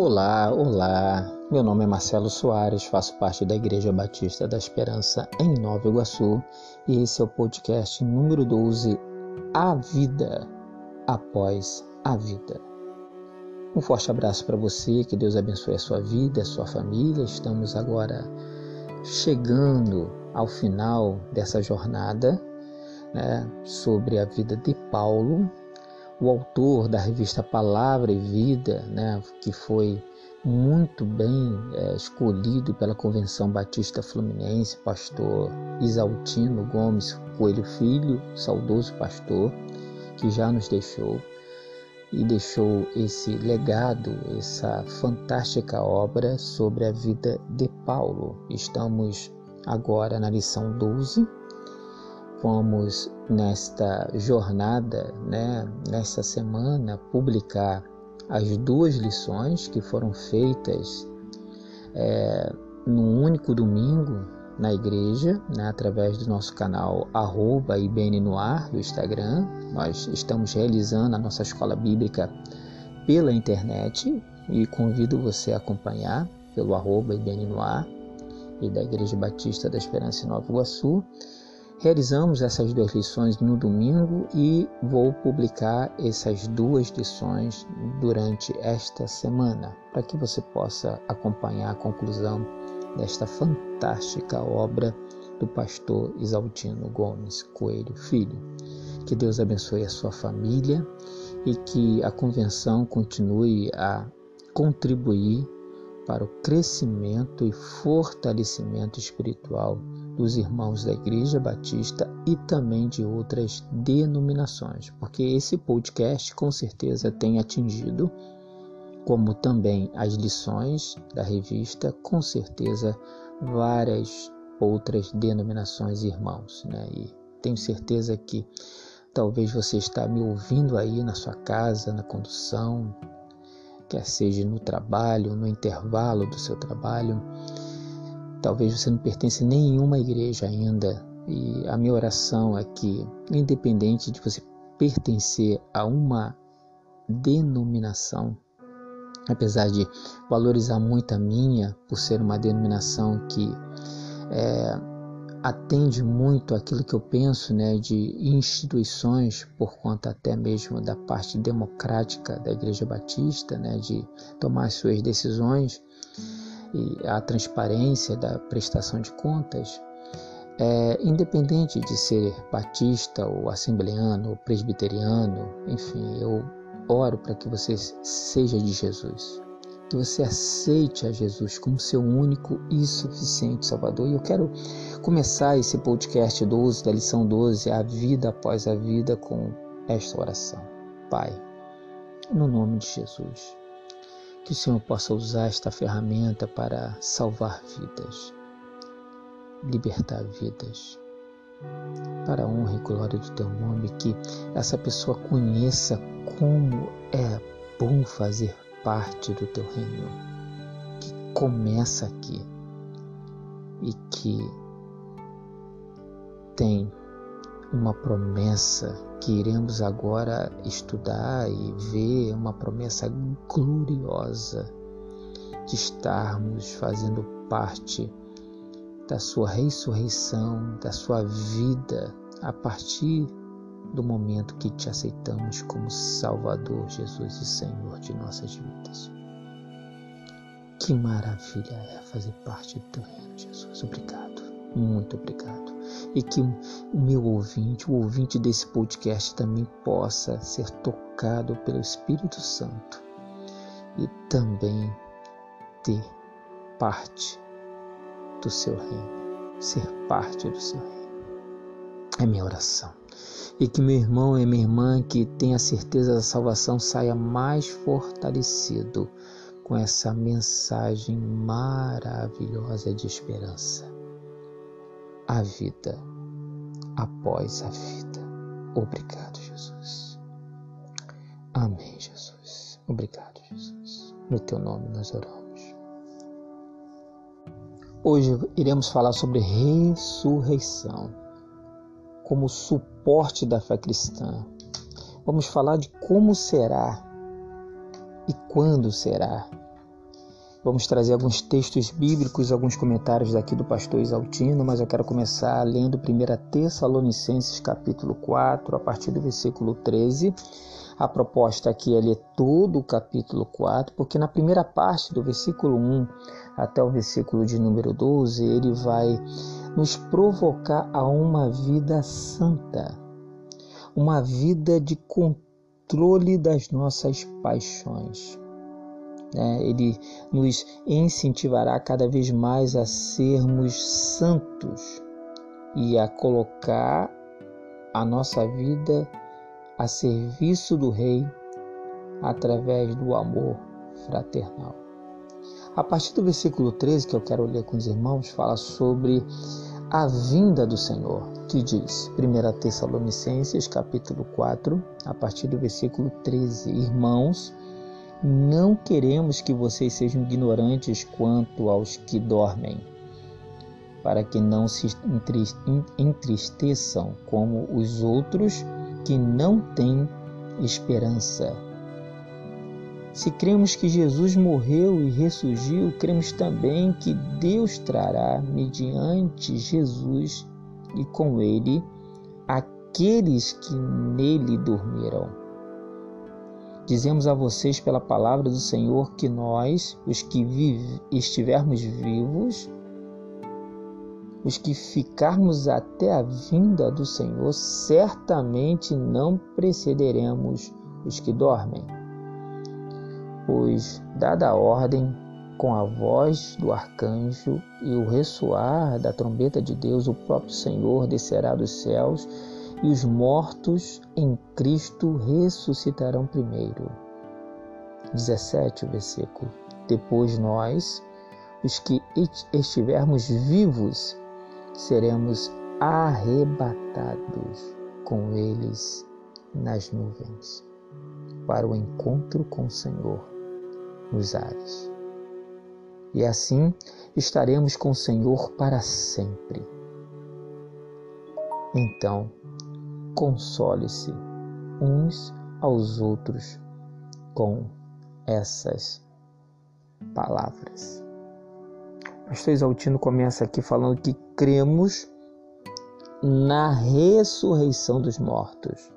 Olá, olá. Meu nome é Marcelo Soares, faço parte da Igreja Batista da Esperança em Nova Iguaçu e esse é o podcast número 12, A Vida após a Vida. Um forte abraço para você, que Deus abençoe a sua vida, a sua família. Estamos agora chegando ao final dessa jornada né, sobre a vida de Paulo, o autor da revista Palavra e Vida, né, que foi muito bem é, escolhido pela Convenção Batista Fluminense, pastor Isaltino Gomes Coelho Filho, saudoso pastor, que já nos deixou e deixou esse legado, essa fantástica obra sobre a vida de Paulo. Estamos agora na lição 12 vamos nesta jornada, né, nesta semana, publicar as duas lições que foram feitas é, num único domingo na igreja, né, através do nosso canal arroba IBN no ar, do Instagram. Nós estamos realizando a nossa escola bíblica pela internet e convido você a acompanhar pelo arroba IBN no ar e da Igreja Batista da Esperança em Nova Iguaçu. Realizamos essas duas lições no domingo e vou publicar essas duas lições durante esta semana, para que você possa acompanhar a conclusão desta fantástica obra do pastor Isaltino Gomes Coelho Filho. Que Deus abençoe a sua família e que a convenção continue a contribuir para o crescimento e fortalecimento espiritual dos irmãos da Igreja Batista e também de outras denominações, porque esse podcast com certeza tem atingido, como também as lições da revista, com certeza várias outras denominações irmãos, né? E tenho certeza que talvez você está me ouvindo aí na sua casa, na condução, quer seja no trabalho, no intervalo do seu trabalho. Talvez você não pertence a nenhuma igreja ainda, e a minha oração é que, independente de você pertencer a uma denominação, apesar de valorizar muito a minha, por ser uma denominação que é, atende muito aquilo que eu penso né, de instituições, por conta até mesmo da parte democrática da Igreja Batista, né, de tomar suas decisões e a transparência da prestação de contas, é, independente de ser batista ou assembleano ou presbiteriano, enfim, eu oro para que você seja de Jesus que você aceite a Jesus como seu único e suficiente Salvador. E eu quero começar esse podcast 12, da lição 12, a vida após a vida, com esta oração. Pai, no nome de Jesus, que o Senhor possa usar esta ferramenta para salvar vidas, libertar vidas, para a honra e glória do teu nome, que essa pessoa conheça como é bom fazer parte do teu reino, que começa aqui e que tem uma promessa que iremos agora estudar e ver, uma promessa gloriosa de estarmos fazendo parte da sua ressurreição, da sua vida a partir do momento que te aceitamos como Salvador, Jesus e Senhor de nossas vidas. Que maravilha é fazer parte do teu reino, Jesus. Obrigado, muito obrigado. E que o meu ouvinte, o ouvinte desse podcast também possa ser tocado pelo Espírito Santo e também ter parte do seu reino, ser parte do seu reino. É minha oração e que meu irmão e minha irmã que tem a certeza da salvação saia mais fortalecido com essa mensagem maravilhosa de esperança. A vida após a vida. Obrigado, Jesus. Amém, Jesus. Obrigado, Jesus. No teu nome nós oramos. Hoje iremos falar sobre ressurreição como suporte da fé cristã. Vamos falar de como será e quando será Vamos trazer alguns textos bíblicos, alguns comentários daqui do pastor Isaltino, mas eu quero começar lendo 1 Tessalonicenses capítulo 4, a partir do versículo 13. A proposta aqui é ler todo o capítulo 4, porque na primeira parte do versículo 1 até o versículo de número 12, ele vai nos provocar a uma vida santa, uma vida de controle das nossas paixões. É, ele nos incentivará cada vez mais a sermos santos e a colocar a nossa vida a serviço do Rei através do amor fraternal. A partir do versículo 13, que eu quero ler com os irmãos, fala sobre a vinda do Senhor, que diz, 1 Tessalonicenses, capítulo 4, a partir do versículo 13: Irmãos, não queremos que vocês sejam ignorantes quanto aos que dormem, para que não se entristeçam como os outros que não têm esperança. Se cremos que Jesus morreu e ressurgiu, cremos também que Deus trará, mediante Jesus e com ele, aqueles que nele dormiram. Dizemos a vocês pela palavra do Senhor que nós, os que vive, estivermos vivos, os que ficarmos até a vinda do Senhor, certamente não precederemos os que dormem. Pois, dada a ordem, com a voz do arcanjo e o ressoar da trombeta de Deus, o próprio Senhor descerá dos céus e os mortos em Cristo ressuscitarão primeiro. 17, versículo. Depois nós, os que estivermos vivos, seremos arrebatados com eles nas nuvens para o encontro com o Senhor nos ares. E assim estaremos com o Senhor para sempre. Então, console-se uns aos outros com essas palavras. Pastor Exaltino começa aqui falando que cremos na ressurreição dos mortos.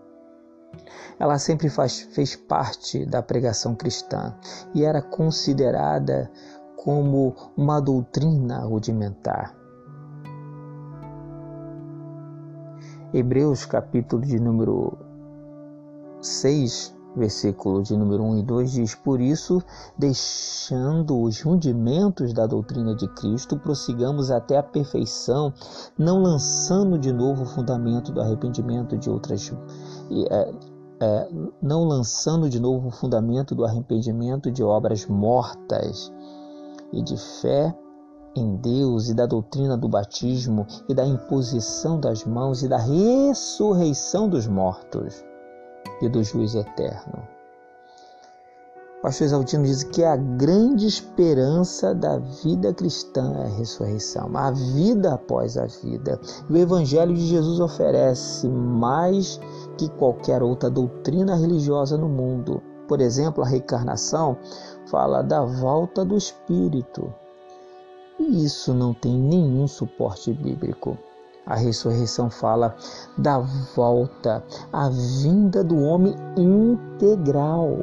Ela sempre faz, fez parte da pregação cristã e era considerada como uma doutrina rudimentar. Hebreus, capítulo de número 6, versículo de número 1 e 2 diz: Por isso, deixando os rudimentos da doutrina de Cristo, prossigamos até a perfeição, não lançando de novo o fundamento do arrependimento de outras. É, é, não lançando de novo o fundamento do arrependimento de obras mortas e de fé em Deus e da doutrina do batismo e da imposição das mãos e da ressurreição dos mortos e do juízo eterno. O pastor Exaltino diz que a grande esperança da vida cristã é a ressurreição, a vida após a vida. E o Evangelho de Jesus oferece mais que qualquer outra doutrina religiosa no mundo. Por exemplo, a reencarnação fala da volta do Espírito. E isso não tem nenhum suporte bíblico. A ressurreição fala da volta, a vinda do homem integral.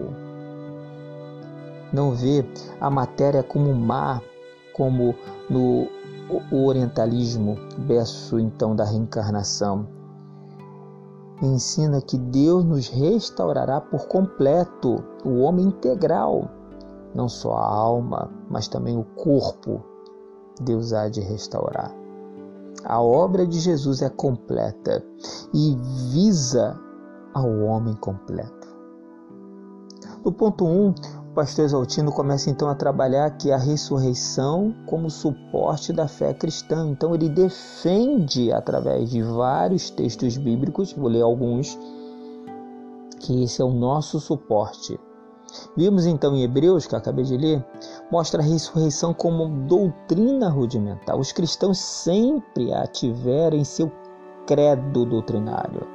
Não vê a matéria como mar, como no orientalismo, berço então da reencarnação. Ensina que Deus nos restaurará por completo, o homem integral, não só a alma, mas também o corpo. Deus há de restaurar. A obra de Jesus é completa e visa ao homem completo. No ponto 1, um, o pastor Exaltino começa então a trabalhar aqui a ressurreição como suporte da fé cristã. Então ele defende através de vários textos bíblicos, vou ler alguns, que esse é o nosso suporte Vimos então em Hebreus, que eu acabei de ler, mostra a ressurreição como doutrina rudimentar. Os cristãos sempre a tiveram em seu credo doutrinário.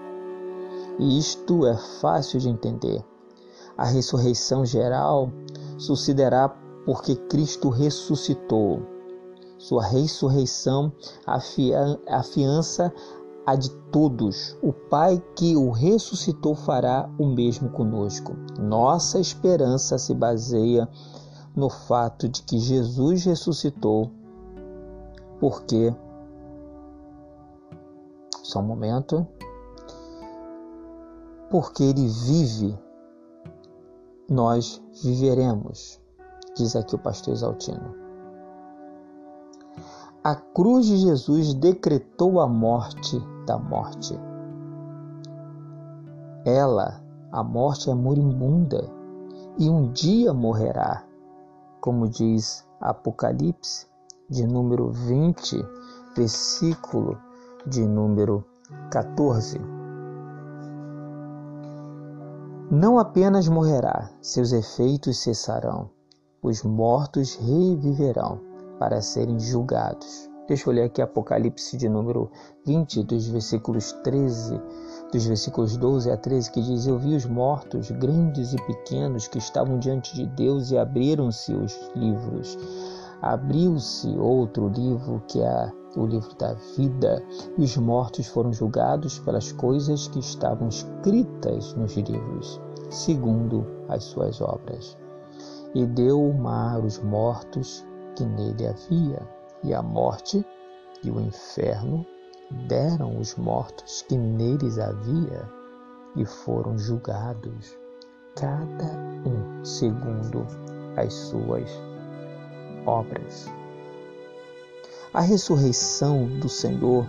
E isto é fácil de entender. A ressurreição geral sucederá porque Cristo ressuscitou. Sua ressurreição afiança a de todos. O Pai que o ressuscitou fará o mesmo conosco. Nossa esperança se baseia no fato de que Jesus ressuscitou, porque. Só um momento. Porque ele vive, nós viveremos, diz aqui o pastor Exaltino. A cruz de Jesus decretou a morte da morte. Ela, a morte, é moribunda e um dia morrerá, como diz Apocalipse, de número 20, versículo de número 14. Não apenas morrerá, seus efeitos cessarão, os mortos reviverão para serem julgados. Deixa eu ler aqui Apocalipse de número 20, dos versículos 13, dos versículos 12 a 13, que diz: Eu vi os mortos, grandes e pequenos, que estavam diante de Deus e abriram-se os livros. Abriu-se outro livro, que é o livro da vida, e os mortos foram julgados pelas coisas que estavam escritas nos livros, segundo as suas obras. E deu o mar os mortos que nele havia e a morte e o inferno deram os mortos que neles havia e foram julgados, cada um segundo as suas obras. A ressurreição do Senhor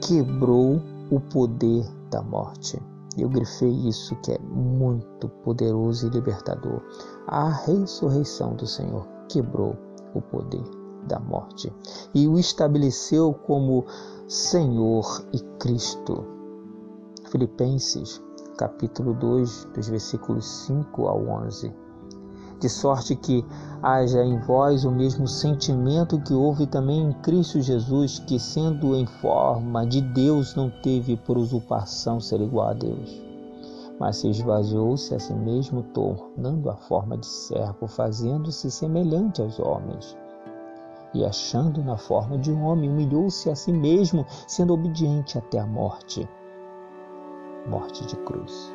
quebrou o poder da morte. Eu grifei isso que é muito poderoso e libertador. A ressurreição do Senhor quebrou o poder da morte e o estabeleceu como Senhor e Cristo. Filipenses, capítulo 2, dos versículos 5 ao 11. De sorte que haja em vós o mesmo sentimento que houve também em Cristo Jesus, que, sendo em forma de Deus, não teve por usurpação ser igual a Deus, mas se esvaziou-se a si mesmo, tornando a forma de servo, fazendo-se semelhante aos homens e, achando na forma de um homem, humilhou-se a si mesmo, sendo obediente até a morte morte de cruz.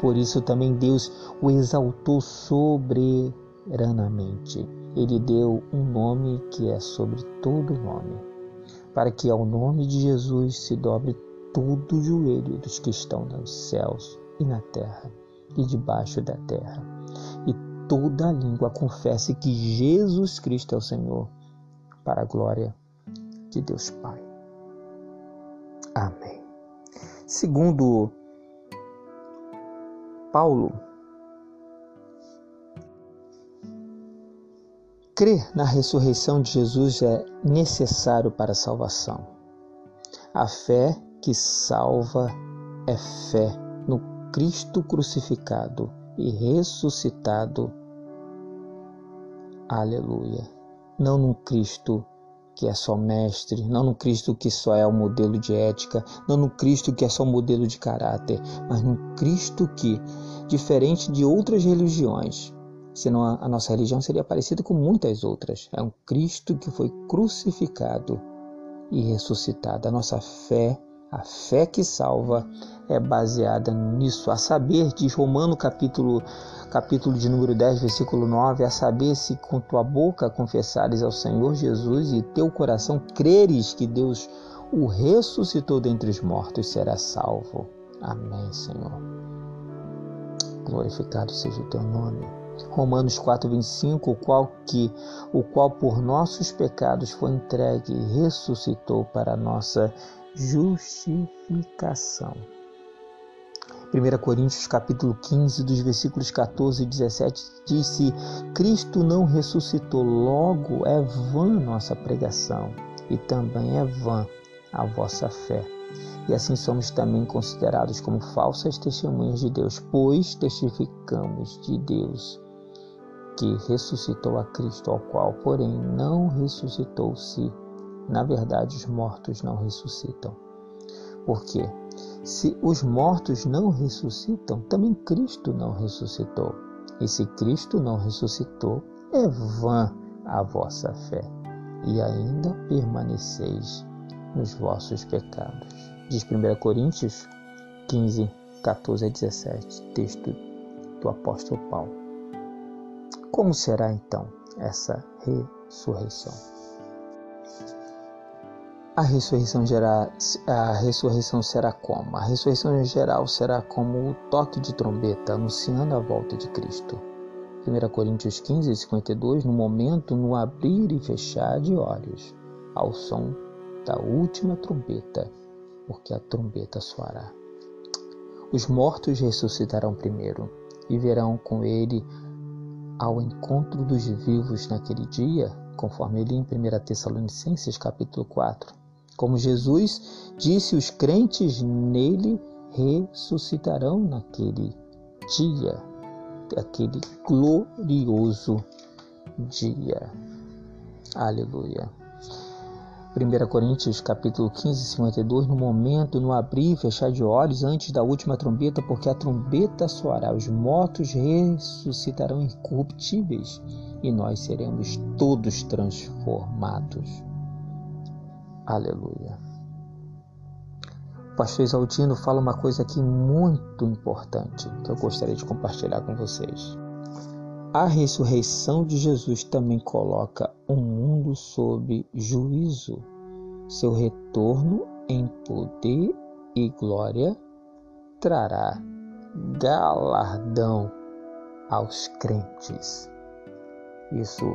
Por isso também Deus o exaltou soberanamente. Ele deu um nome que é sobre todo nome, para que ao nome de Jesus se dobre todo o joelho dos que estão nos céus e na terra e debaixo da terra, e toda língua confesse que Jesus Cristo é o Senhor para a glória de Deus Pai. Amém. Segundo Paulo, crer na ressurreição de Jesus é necessário para a salvação. A fé que salva é fé no Cristo crucificado e ressuscitado. Aleluia não num Cristo que é só mestre, não no Cristo que só é o modelo de ética, não no Cristo que é só o modelo de caráter, mas no Cristo que, diferente de outras religiões, senão a nossa religião seria parecida com muitas outras, é um Cristo que foi crucificado e ressuscitado. A nossa fé, a fé que salva, é baseada nisso. A saber, diz Romano capítulo capítulo de número 10, versículo 9, a saber se com tua boca confessares ao Senhor Jesus e teu coração creres que Deus o ressuscitou dentre os mortos, será salvo. Amém, Senhor. Glorificado seja o teu nome. Romanos 4:25, o qual que o qual por nossos pecados foi entregue e ressuscitou para nossa justificação. 1 Coríntios capítulo 15, dos versículos 14 e 17, diz: Se Cristo não ressuscitou, logo é vã nossa pregação, e também é vã a vossa fé. E assim somos também considerados como falsas testemunhas de Deus, pois testificamos de Deus que ressuscitou a Cristo, ao qual, porém, não ressuscitou se, na verdade, os mortos não ressuscitam. Por quê? Se os mortos não ressuscitam, também Cristo não ressuscitou. E se Cristo não ressuscitou, é vã a vossa fé, e ainda permaneceis nos vossos pecados. Diz 1 Coríntios 15, 14 a 17, texto do apóstolo Paulo. Como será então essa ressurreição? A ressurreição, a ressurreição será como? A ressurreição geral será como o toque de trombeta anunciando a volta de Cristo. 1 Coríntios 15, 52, no momento, no abrir e fechar de olhos, ao som da última trombeta, porque a trombeta soará. Os mortos ressuscitarão primeiro e verão com ele ao encontro dos vivos naquele dia, conforme ele em 1 Tessalonicenses capítulo 4. Como Jesus disse, os crentes nele ressuscitarão naquele dia aquele glorioso dia. Aleluia. 1 Coríntios capítulo 15, 52, no momento, no abrir e fechar de olhos antes da última trombeta, porque a trombeta soará, os mortos ressuscitarão incorruptíveis e nós seremos todos transformados. Aleluia. O pastor Exaltino fala uma coisa aqui muito importante que eu gostaria de compartilhar com vocês. A ressurreição de Jesus também coloca o mundo sob juízo. Seu retorno em poder e glória trará galardão aos crentes. Isso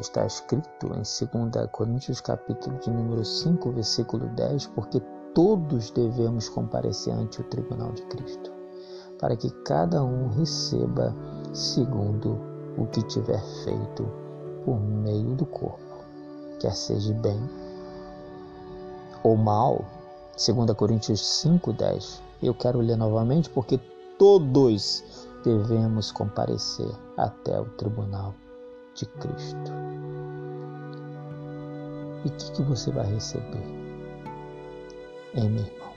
está escrito em 2 Coríntios capítulo de número 5, versículo 10, porque todos devemos comparecer ante o tribunal de Cristo, para que cada um receba segundo o que tiver feito por meio do corpo, quer seja bem ou mal. 2 Coríntios 5:10. Eu quero ler novamente porque todos devemos comparecer até o tribunal de Cristo. E o que, que você vai receber? Hein, meu irmão?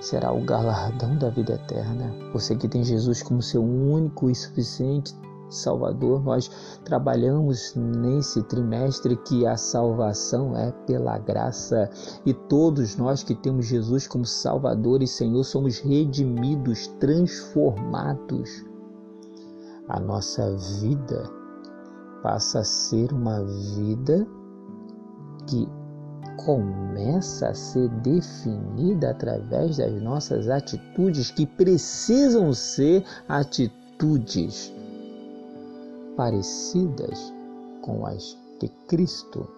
Será o galardão da vida eterna. Você que tem Jesus como seu único e suficiente Salvador, nós trabalhamos nesse trimestre que a salvação é pela graça e todos nós que temos Jesus como Salvador e Senhor somos redimidos, transformados. A nossa vida passa a ser uma vida que começa a ser definida através das nossas atitudes, que precisam ser atitudes parecidas com as de Cristo.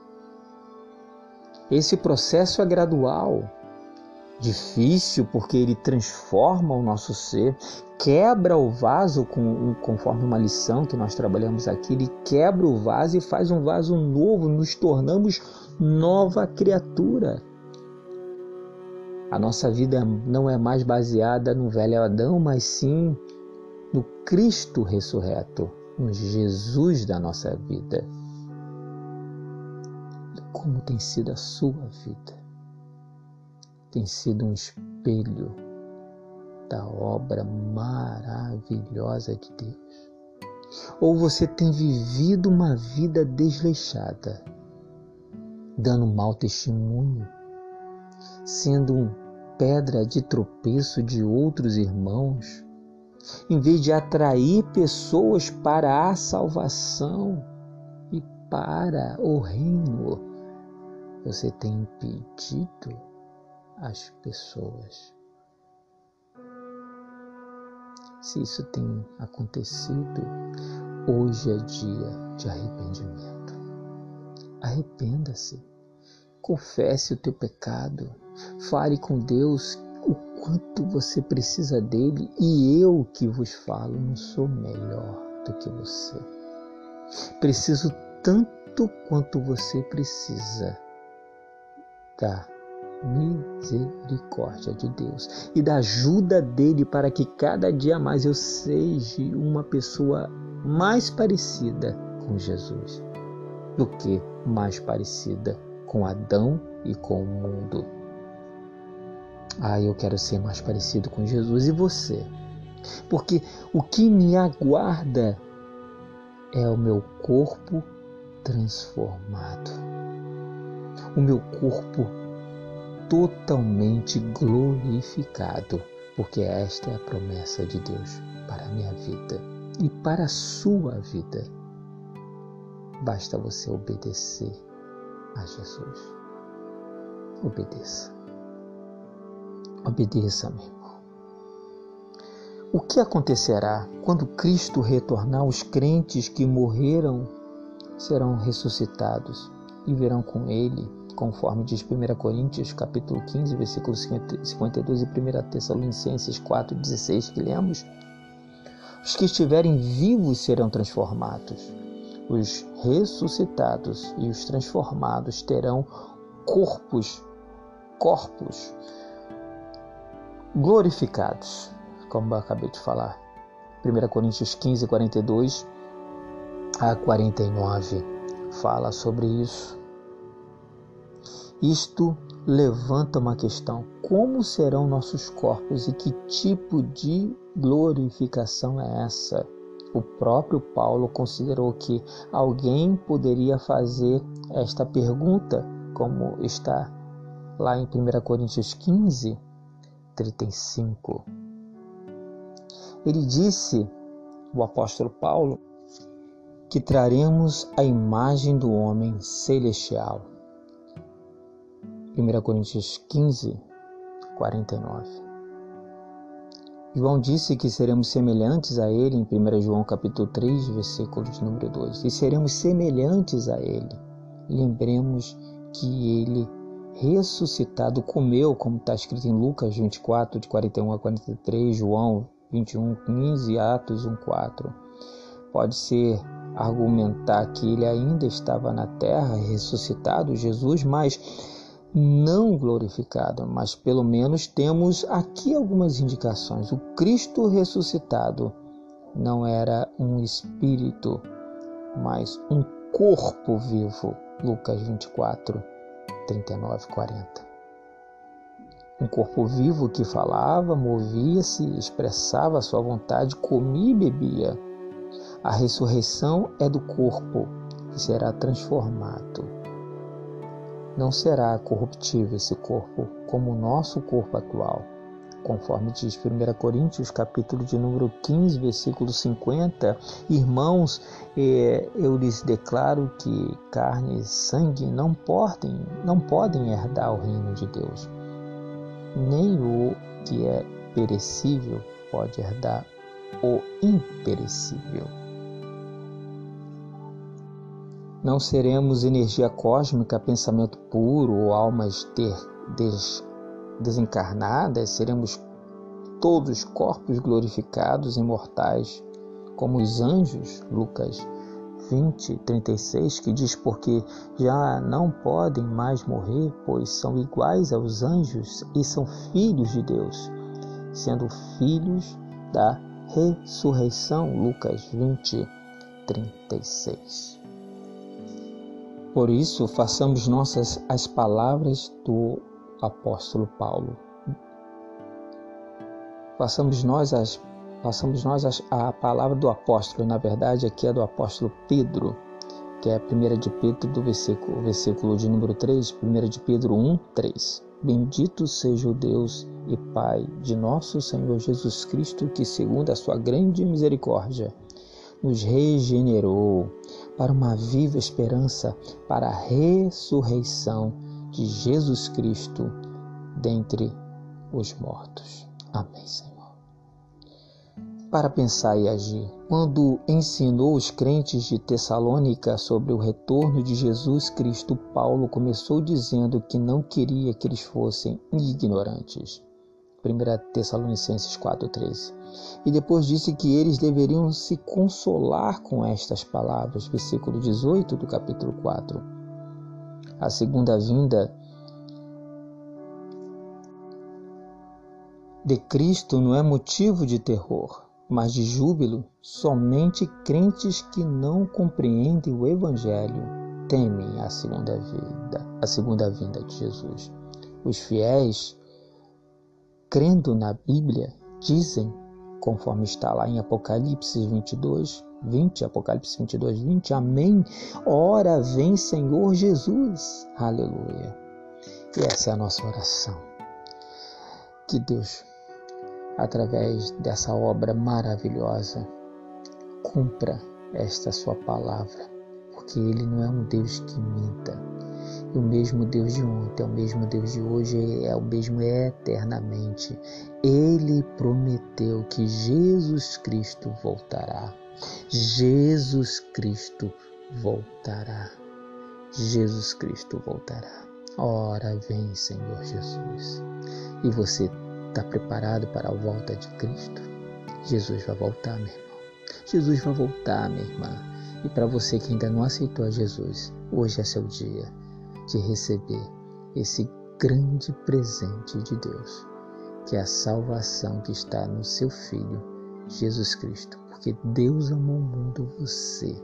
Esse processo é gradual, difícil porque ele transforma o nosso ser, quebra o vaso com, conforme uma lição que nós trabalhamos aqui, ele quebra o vaso e faz um vaso novo, nos tornamos nova criatura. A nossa vida não é mais baseada no velho Adão, mas sim no Cristo ressurreto, no Jesus da nossa vida. E como tem sido a sua vida? Tem sido um espelho da obra maravilhosa de Deus? Ou você tem vivido uma vida desleixada? dando mau testemunho, sendo um pedra de tropeço de outros irmãos, em vez de atrair pessoas para a salvação e para o reino, você tem impedido as pessoas. Se isso tem acontecido, hoje é dia de arrependimento. Arrependa-se. Confesse o teu pecado. Fale com Deus o quanto você precisa dele e eu que vos falo não sou melhor do que você. Preciso tanto quanto você precisa da misericórdia de Deus e da ajuda dele para que cada dia mais eu seja uma pessoa mais parecida com Jesus do que mais parecida com Adão e com o mundo. Ah, eu quero ser mais parecido com Jesus e você. Porque o que me aguarda é o meu corpo transformado. O meu corpo totalmente glorificado, porque esta é a promessa de Deus para a minha vida e para a sua vida. Basta você obedecer a Jesus. Obedeça. Obedeça, meu irmão. O que acontecerá quando Cristo retornar? Os crentes que morreram serão ressuscitados e verão com Ele, conforme diz 1 Coríntios capítulo 15, versículos 52 e 1 Tessalonicenses 4, 16 que lemos. Os que estiverem vivos serão transformados. Os ressuscitados e os transformados terão corpos, corpos glorificados, como eu acabei de falar. 1 Coríntios 15, 42 a 49 fala sobre isso. Isto levanta uma questão: como serão nossos corpos e que tipo de glorificação é essa? O próprio Paulo considerou que alguém poderia fazer esta pergunta, como está lá em 1 Coríntios 15, 35. Ele disse, o apóstolo Paulo, que traremos a imagem do homem celestial. 1 Coríntios 15, 49. João disse que seremos semelhantes a ele em 1 João capítulo 3, versículo de número 2. E seremos semelhantes a ele. Lembremos que ele ressuscitado comeu, como está escrito em Lucas 24, de 41 a 43, João 21, 15, Atos 1, 4. Pode ser argumentar que ele ainda estava na terra, ressuscitado, Jesus, mas não glorificado, mas pelo menos temos aqui algumas indicações. O Cristo ressuscitado não era um espírito, mas um corpo vivo. Lucas 24, 39, 40. Um corpo vivo que falava, movia-se, expressava sua vontade, comia e bebia. A ressurreição é do corpo que será transformado. Não será corruptível esse corpo como o nosso corpo atual, conforme diz 1 Coríntios, capítulo de número 15, versículo 50. Irmãos, eh, eu lhes declaro que carne e sangue não podem, não podem herdar o reino de Deus. Nem o que é perecível pode herdar o imperecível. Não seremos energia cósmica, pensamento puro ou almas des, desencarnadas, seremos todos corpos glorificados, imortais, como os anjos, Lucas 20, 36, que diz: Porque já não podem mais morrer, pois são iguais aos anjos e são filhos de Deus, sendo filhos da ressurreição. Lucas 20, 36. Por isso, façamos nossas as palavras do apóstolo Paulo. Façamos nós as façamos nós as, a palavra do apóstolo, na verdade aqui é do apóstolo Pedro, que é a primeira de Pedro do versículo, versículo de número 3, 1 de Pedro 1, 3. Bendito seja o Deus e Pai de nosso Senhor Jesus Cristo, que segundo a sua grande misericórdia nos regenerou para uma viva esperança, para a ressurreição de Jesus Cristo dentre os mortos. Amém, Senhor. Para pensar e agir, quando ensinou os crentes de Tessalônica sobre o retorno de Jesus Cristo, Paulo começou dizendo que não queria que eles fossem ignorantes. 1 Tessalonicenses 4,13. E depois disse que eles deveriam se consolar com estas palavras, versículo 18 do capítulo 4. A segunda vinda de Cristo não é motivo de terror, mas de júbilo. Somente crentes que não compreendem o Evangelho temem a segunda vinda, a segunda vinda de Jesus. Os fiéis crendo na Bíblia, dizem conforme está lá em Apocalipse 22, 20, Apocalipse 22, 20. Amém. Ora vem, Senhor Jesus. Aleluia. E essa é a nossa oração. Que Deus, através dessa obra maravilhosa, cumpra esta sua palavra, porque Ele não é um Deus que minta. O mesmo Deus de ontem, é o mesmo Deus de hoje, é o mesmo eternamente. Ele prometeu que Jesus Cristo voltará. Jesus Cristo voltará. Jesus Cristo voltará. Ora vem, Senhor Jesus. E você está preparado para a volta de Cristo? Jesus vai voltar, meu irmão. Jesus vai voltar, minha irmã. E para você que ainda não aceitou a Jesus, hoje é seu dia de receber esse grande presente de Deus, que é a salvação que está no seu Filho, Jesus Cristo. Porque Deus amou o mundo você,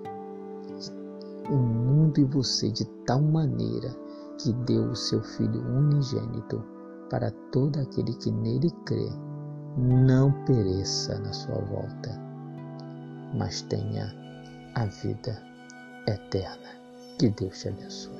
o mundo e você de tal maneira que deu o seu Filho unigênito para todo aquele que nele crê, não pereça na sua volta, mas tenha a vida eterna. Que Deus te abençoe